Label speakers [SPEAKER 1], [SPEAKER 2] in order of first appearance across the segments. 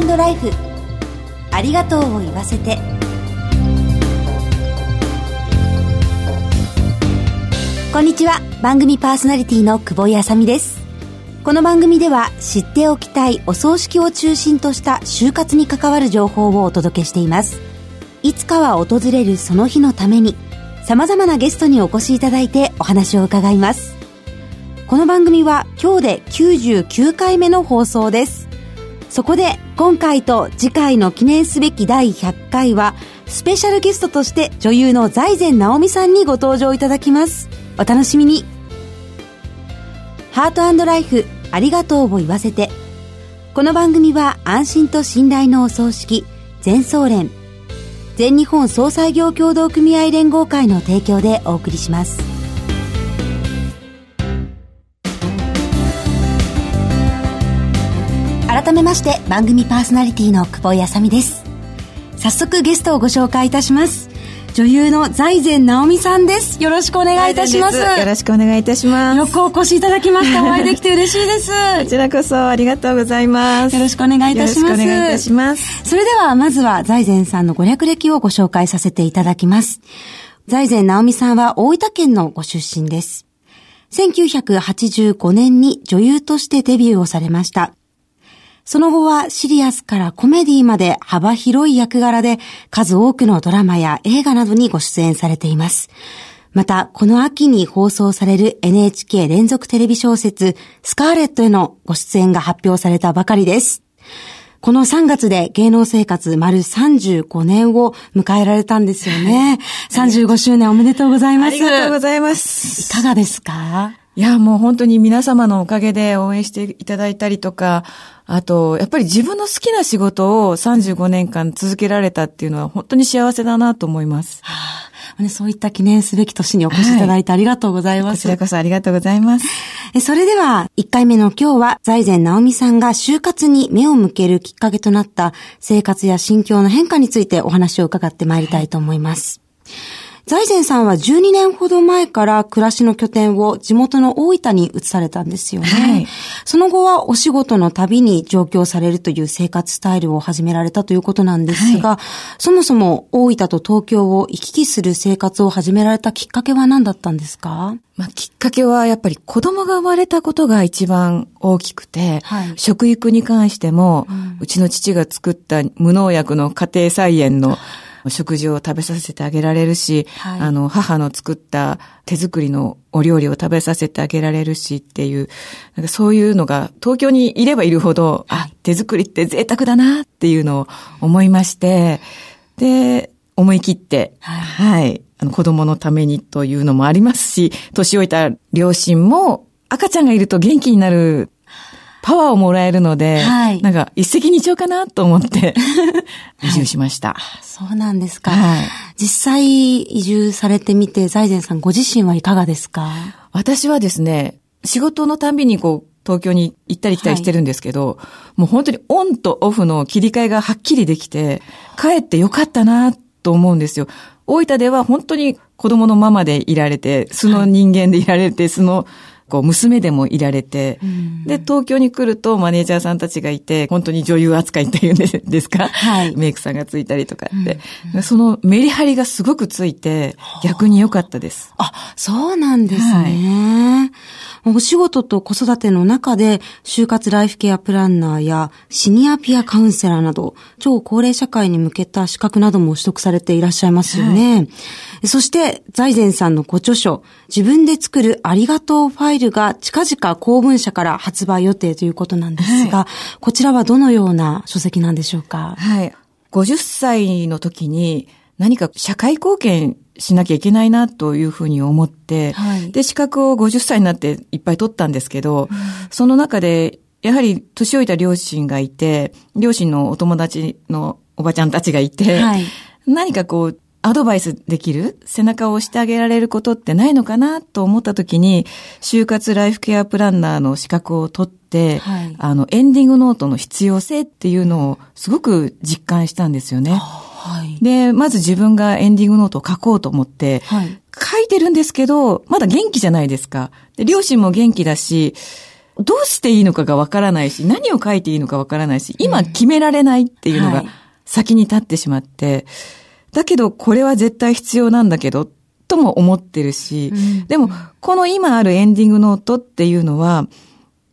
[SPEAKER 1] トライフ。ありがとうを言わせて。こんにちは。番組パーソナリティの久保井あさみです。この番組では知っておきたいお葬式を中心とした就活に関わる情報をお届けしています。いつかは訪れるその日のために様々なゲストにお越しいただいてお話を伺います。この番組は今日で99回目の放送です。そこで今回と次回の記念すべき第100回はスペシャルゲストとして女優の財前直美さんにご登場いただきます。お楽しみに。ハートライフありがとうを言わせて。この番組は安心と信頼のお葬式全総連全日本総裁業協同組合連合会の提供でお送りします。めまして番組パーソナリティの久保井あさみです早速ゲストをご紹介いたします女優の財前直美さんです。よろしくお願いいたします。よ
[SPEAKER 2] ろしくお願いいたします。
[SPEAKER 1] よくお越しいただきました。お会いできて嬉しいです。
[SPEAKER 2] こちらこそありがとうございます。
[SPEAKER 1] よろしくお願いいたします。よろしくお
[SPEAKER 2] 願いいたします。
[SPEAKER 1] それでは、まずは財前さんのご略歴をご紹介させていただきます。財前直美さんは大分県のご出身です。1985年に女優としてデビューをされました。その後はシリアスからコメディまで幅広い役柄で数多くのドラマや映画などにご出演されています。また、この秋に放送される NHK 連続テレビ小説スカーレットへのご出演が発表されたばかりです。この3月で芸能生活丸35年を迎えられたんですよね。35周年おめでとうございます。あり
[SPEAKER 2] がとうございます。
[SPEAKER 1] いかがですか？
[SPEAKER 2] いや、もう本当に皆様のおかげで応援していただいたりとか、あと、やっぱり自分の好きな仕事を35年間続けられたっていうのは本当に幸せだなと思います。は
[SPEAKER 1] あ、そういった記念すべき年にお越しいただいてありがとうございます。はい、
[SPEAKER 2] こちらこそありがとうございます。
[SPEAKER 1] それでは、1回目の今日は、財前直美さんが就活に目を向けるきっかけとなった生活や心境の変化についてお話を伺ってまいりたいと思います。はい財前さんは12年ほど前から暮らしの拠点を地元の大分に移されたんですよね。はい、その後はお仕事のたびに上京されるという生活スタイルを始められたということなんですが、はい、そもそも大分と東京を行き来する生活を始められたきっかけは何だったんですか？
[SPEAKER 2] まあ、きっかけはやっぱり子供が生まれたことが一番大きくて、はい、食育に関しても、うん、うちの父が作った無農薬の家庭菜園の 食事を食べさせてあげられるし、はい、あの、母の作った手作りのお料理を食べさせてあげられるしっていう、なんかそういうのが東京にいればいるほど、はい、あ、手作りって贅沢だなっていうのを思いまして、で、思い切って、はい、はい、あの子供のためにというのもありますし、年老いた両親も赤ちゃんがいると元気になるパワーをもらえるので、はい、なんか一石二鳥かなと思って 移住しました、はい、
[SPEAKER 1] そうなんですか。はい、実際移住されてみて、財前さんご自身はいかがですか？
[SPEAKER 2] 私はですね、仕事のたんびにこう、東京に行ったり来たりしてるんですけど、はい、もう本当にオンとオフの切り替えがはっきりできて、帰ってよかったなと思うんですよ。大分では本当に子供のままでいられて、素の人間でいられて、素のこう、娘でもいられて、で、東京に来るとマネージャーさんたちがいて、本当に女優扱いっていうんですか？はい。メイクさんがついたりとかって、うん、そのメリハリがすごくついて、逆に良かったです。
[SPEAKER 1] あ、そうなんですね。はい、お仕事と子育ての中で、就活ライフケアプランナーやシニアピアカウンセラーなど、超高齢社会に向けた資格なども取得されていらっしゃいますよね。はいそして、財前さんのご著書、自分で作るありがとうファイルが近々公文社から発売予定ということなんですが、はい、こちらはどのような書籍なんでしょうか？
[SPEAKER 2] はい。50歳の時に何か社会貢献しなきゃいけないなというふうに思って、はい、で、資格を50歳になっていっぱい取ったんですけど、うん、その中で、やはり年老いた両親がいて、両親のお友達のおばちゃんたちがいて、はい、何かこう、アドバイスできる背中を押してあげられることってないのかなと思った時に、就活ライフケアプランナーの資格を取って、はい、あの、エンディングノートの必要性っていうのをすごく実感したんですよね。はい、で、まず自分がエンディングノートを書こうと思って、はい、書いてるんですけど、まだ元気じゃないですか。で、両親も元気だし、どうしていいのかがわからないし、何を書いていいのかわからないし、今決められないっていうのが先に立ってしまって、だけどこれは絶対必要なんだけど、とも思ってるし、でも、この今あるエンディングノートっていうのは、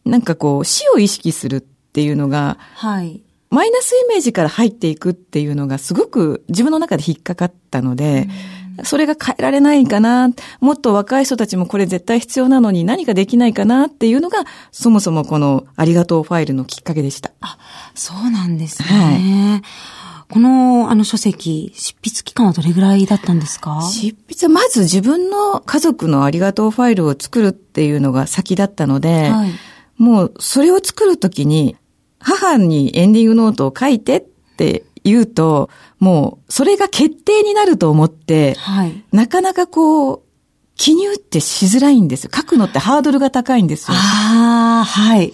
[SPEAKER 2] なんかこう、死を意識するっていうのが、はい。マイナスイメージから入っていくっていうのがすごく自分の中で引っかかったので、それが変えられないかな、もっと若い人たちもこれ絶対必要なのに何かできないかなっていうのが、そもそもこのありがとうファイルのきっかけでした。
[SPEAKER 1] あ、そうなんですね。はいこの、あの書籍、執筆期間はどれぐらいだったんですか？
[SPEAKER 2] 執筆はまず自分の家族のありがとうファイルを作るっていうのが先だったので、はい、もうそれを作るときに、母にエンディングノートを書いてって言うと、もうそれが決定になると思って、はい、なかなかこう、記入ってしづらいんですよ。書くのってハードルが高いんですよ。
[SPEAKER 1] ああ、はい。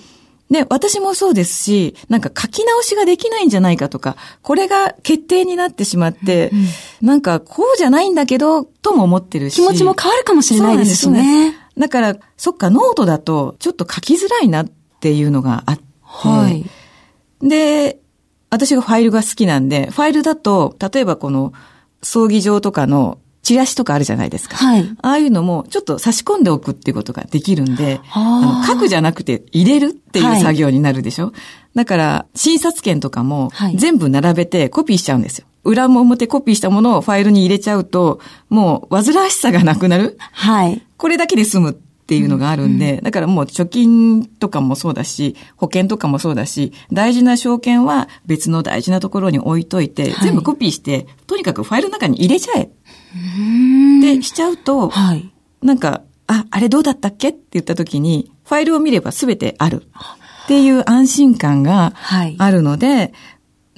[SPEAKER 2] で、私もそうですし、なんか書き直しができないんじゃないかとか、これが決定になってしまって、うんなんかこうじゃないんだけど、とも思ってるし。
[SPEAKER 1] 気持ちも変わるかもしれないですね。
[SPEAKER 2] だから、そっか、ノートだとちょっと書きづらいなっていうのがあって、はい。で、私がファイルが好きなんで、ファイルだと、例えばこの葬儀場とかのチラシとかあるじゃないですか。はい。ああいうのもちょっと差し込んでおくっていうことができるんで、あの書くじゃなくて入れるっていう作業になるでしょ、はい、だから、診察券とかも全部並べてコピーしちゃうんですよ。裏も表コピーしたものをファイルに入れちゃうと、もう煩わしさがなくなる。はい。これだけで済むっていうのがあるんで、うん。だからもう貯金とかもそうだし、保険とかもそうだし、大事な証券は別の大事なところに置いといて、はい、全部コピーして、とにかくファイルの中に入れちゃえ。で、しちゃうと、はい、なんか、あ、あれどうだったっけ？って言った時に、ファイルを見れば全てある。っていう安心感があるので、はい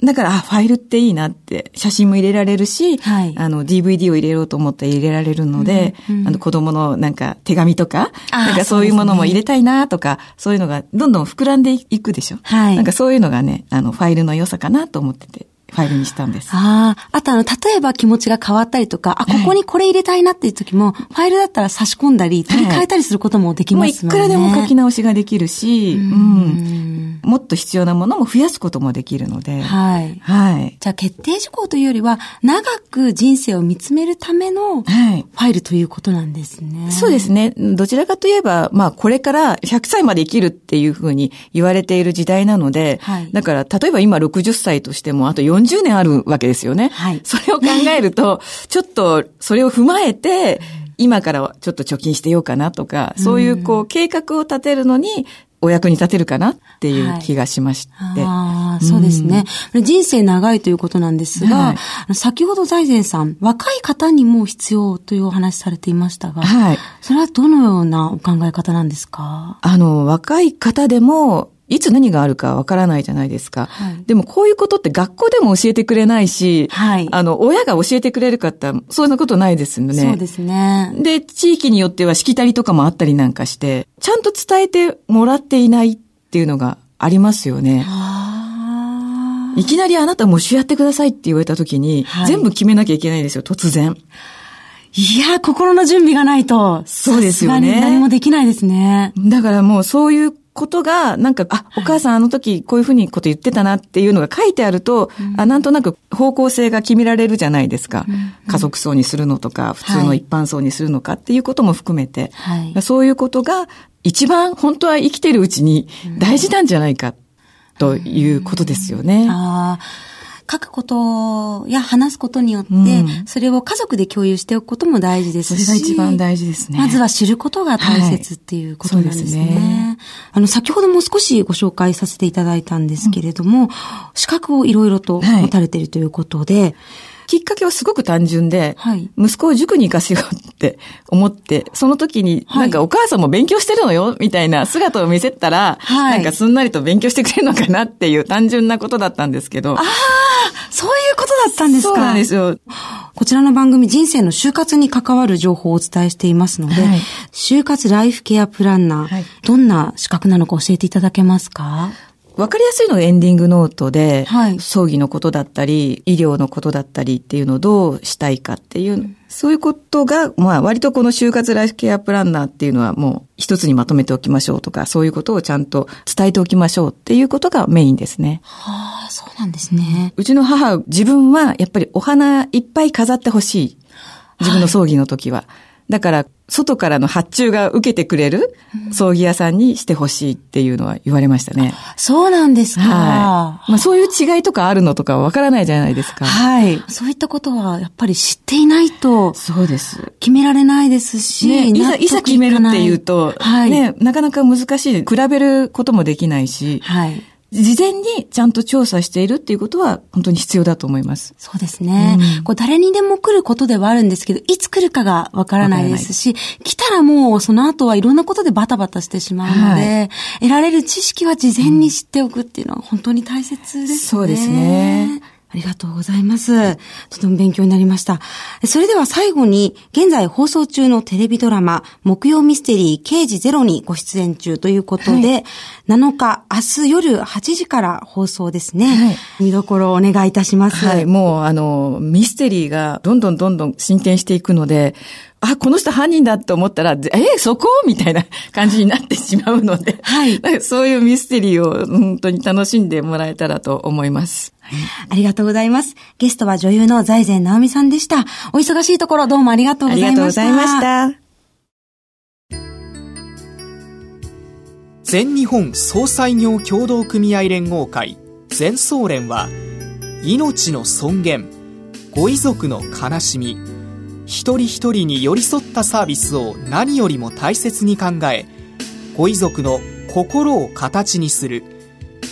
[SPEAKER 2] だから、あ、ファイルっていいなって、写真も入れられるし、はい、あの、DVD を入れようと思って入れられるので、うんうん、あの、子供のなんか手紙とか、なんかそういうものも入れたいなとか、そういうのがどんどん膨らんでいくでしょ？はい。なんかそういうのがね、あの、ファイルの良さかなと思ってて。ファイルにしたんです。
[SPEAKER 1] ああ。あとあの、例えば気持ちが変わったりとか、あ、ここにこれ入れたいなっていう時も、ファイルだったら差し込んだり、取り替えたりすることもできますもんね。
[SPEAKER 2] もういくらでも書き直しができるし、うん。もっと必要なものも増やすこともできるので。はい。はい。
[SPEAKER 1] じゃあ決定事項というよりは、長く人生を見つめるための、はい。ファイルということなんですね。
[SPEAKER 2] そうですね。どちらかといえば、まあ、これから100歳まで生きるっていうふうに言われている時代なので、はい。だから、例えば今60歳としても、あと40年あるわけですよね。はい。それを考えると、ちょっと、それを踏まえて、今からはちょっと貯金してようかなとか、そういうこう計画を立てるのにお役に立てるかなっていう気がしまして。はい、
[SPEAKER 1] ああ、そうですね、うん、人生長いということなんですが、はい、先ほど財前さん、若い方にも必要というお話されていましたが、はい。それはどのようなお考え方なんですか？
[SPEAKER 2] あの、若い方でも、いつ何があるかわからないじゃないですか。はい、でもこういうことって学校でも教えてくれないし、はい、あの、親が教えてくれるかって、そんなことないですよね。
[SPEAKER 1] そうですね。
[SPEAKER 2] で、地域によってはしきたりとかもあったりなんかして、ちゃんと伝えてもらっていないっていうのがありますよね。いきなりあなたもしやってくださいって言われた時に、はい、全部決めなきゃいけないんですよ、突然。
[SPEAKER 1] いや、心の準備がないと。
[SPEAKER 2] そうですよね。
[SPEAKER 1] 何もできないですね。
[SPEAKER 2] だからもうそういうことが、なんか、あ、お母さんあの時こういうふうにこと言ってたなっていうのが書いてあると、うん、あなんとなく方向性が決められるじゃないですか。うん、家族層にするのとか、普通の一般層にするのかっていうことも含めて、はい、そういうことが一番本当は生きてるうちに大事なんじゃないかということですよね。あ
[SPEAKER 1] 書くことや話すことによって、それを家族で共有しておくことも大事ですし。
[SPEAKER 2] それが一番大事ですね。
[SPEAKER 1] まずは知ることが大切っていうことなんですね。はい、すねあの、先ほども少しご紹介させていただいたんですけれども、うん、資格をいろいろと持たれているということで、はい
[SPEAKER 2] きっかけはすごく単純で、はい、息子を塾に行かせようって思って、その時に、なんかお母さんも勉強してるのよ、みたいな姿を見せたら、はい、なんかすんなりと勉強してくれるのかなっていう単純なことだったんですけど。
[SPEAKER 1] そういうことだったんですか。
[SPEAKER 2] そうなんですよ。
[SPEAKER 1] こちらの番組人生の就活に関わる情報をお伝えしていますので、はい、就活ライフケアプランナー、はい、どんな資格なのか教えていただけますか？
[SPEAKER 2] わかりやすいのがエンディングノートで、はい、葬儀のことだったり、医療のことだったりっていうのをどうしたいかっていう、うん、そういうことが、まあ割とこの就活ライフケアプランナーっていうのはもう一つにまとめておきましょうとか、そういうことをちゃんと伝えておきましょうっていうことがメインですね。
[SPEAKER 1] はあ、そうなんですね。
[SPEAKER 2] うちの母、自分はやっぱりお花いっぱい飾ってほしい。自分の葬儀の時は。はいだから、外からの発注が受けてくれる葬儀屋さんにしてほしいっていうのは言われましたね。
[SPEAKER 1] そうなんですか。
[SPEAKER 2] はい。まあそういう違いとかあるのとかわからないじゃないですか。
[SPEAKER 1] はい。そういったことはやっぱり知っていないと。
[SPEAKER 2] そうです。
[SPEAKER 1] 決められないですし。
[SPEAKER 2] ね、いざ、いざ決めるっていうと、はい。ね、なかなか難しい。比べることもできないし。はい。事前にちゃんと調査しているっていうことは本当に必要だと思います。
[SPEAKER 1] そうですね。うん、こう誰にでも来ることではあるんですけど、いつ来るかがわからないですし、来たらもうその後はいろんなことでバタバタしてしまうので、はい、得られる知識は事前に知っておくっていうのは本当に大切ですね。
[SPEAKER 2] そうですね。
[SPEAKER 1] ありがとうございます。とても勉強になりました。それでは最後に、現在放送中のテレビドラマ、木曜ミステリー刑事ゼロにご出演中ということで、はい、7日、明日夜8時から放送ですね。はい、見どころをお願いいたします。
[SPEAKER 2] はい、もうあの、ミステリーがどんどんどんどん進展していくので、あ、この人犯人だって思ったら、えそこ？みたいな 感じになってしまうので、はい。そういうミステリーを本当に楽しんでもらえたらと思います。
[SPEAKER 1] はい、ありがとうございます。ゲストは女優の財前直美さんでした。お忙しいところどうもありがとうございました。ありがとうございました。
[SPEAKER 3] 全日本総裁業協同組合連合会全総連は命の尊厳ご遺族の悲しみ一人一人に寄り添ったサービスを何よりも大切に考えご遺族の心を形にする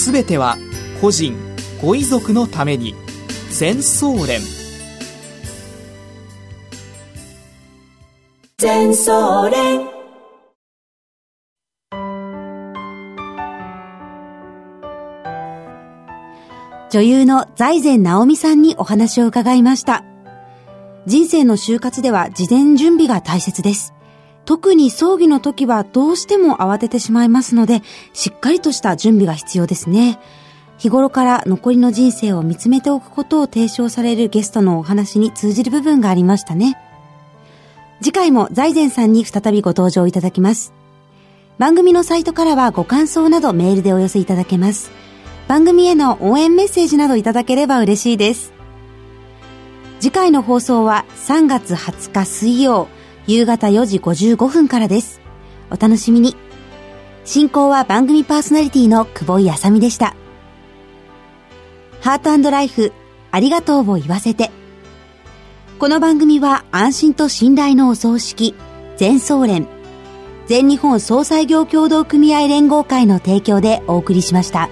[SPEAKER 3] すべては個人ご遺族のために全総連全総連
[SPEAKER 1] 女優の財前直美さんにお話を伺いました。人生の就活では事前準備が大切です。特に葬儀の時はどうしても慌ててしまいますので、しっかりとした準備が必要ですね。日頃から残りの人生を見つめておくことを提唱されるゲストのお話に通じる部分がありましたね。次回も財前さんに再びご登場いただきます。番組のサイトからはご感想などメールでお寄せいただけます。番組への応援メッセージなどいただければ嬉しいです。次回の放送は3月20日水曜、夕方4時55分からです。お楽しみに。進行は番組パーソナリティの久保井あさみでした。ハートライフ、ありがとうを言わせて。この番組は安心と信頼のお葬式、全総連、全日本総裁業協同組合連合会の提供でお送りしました。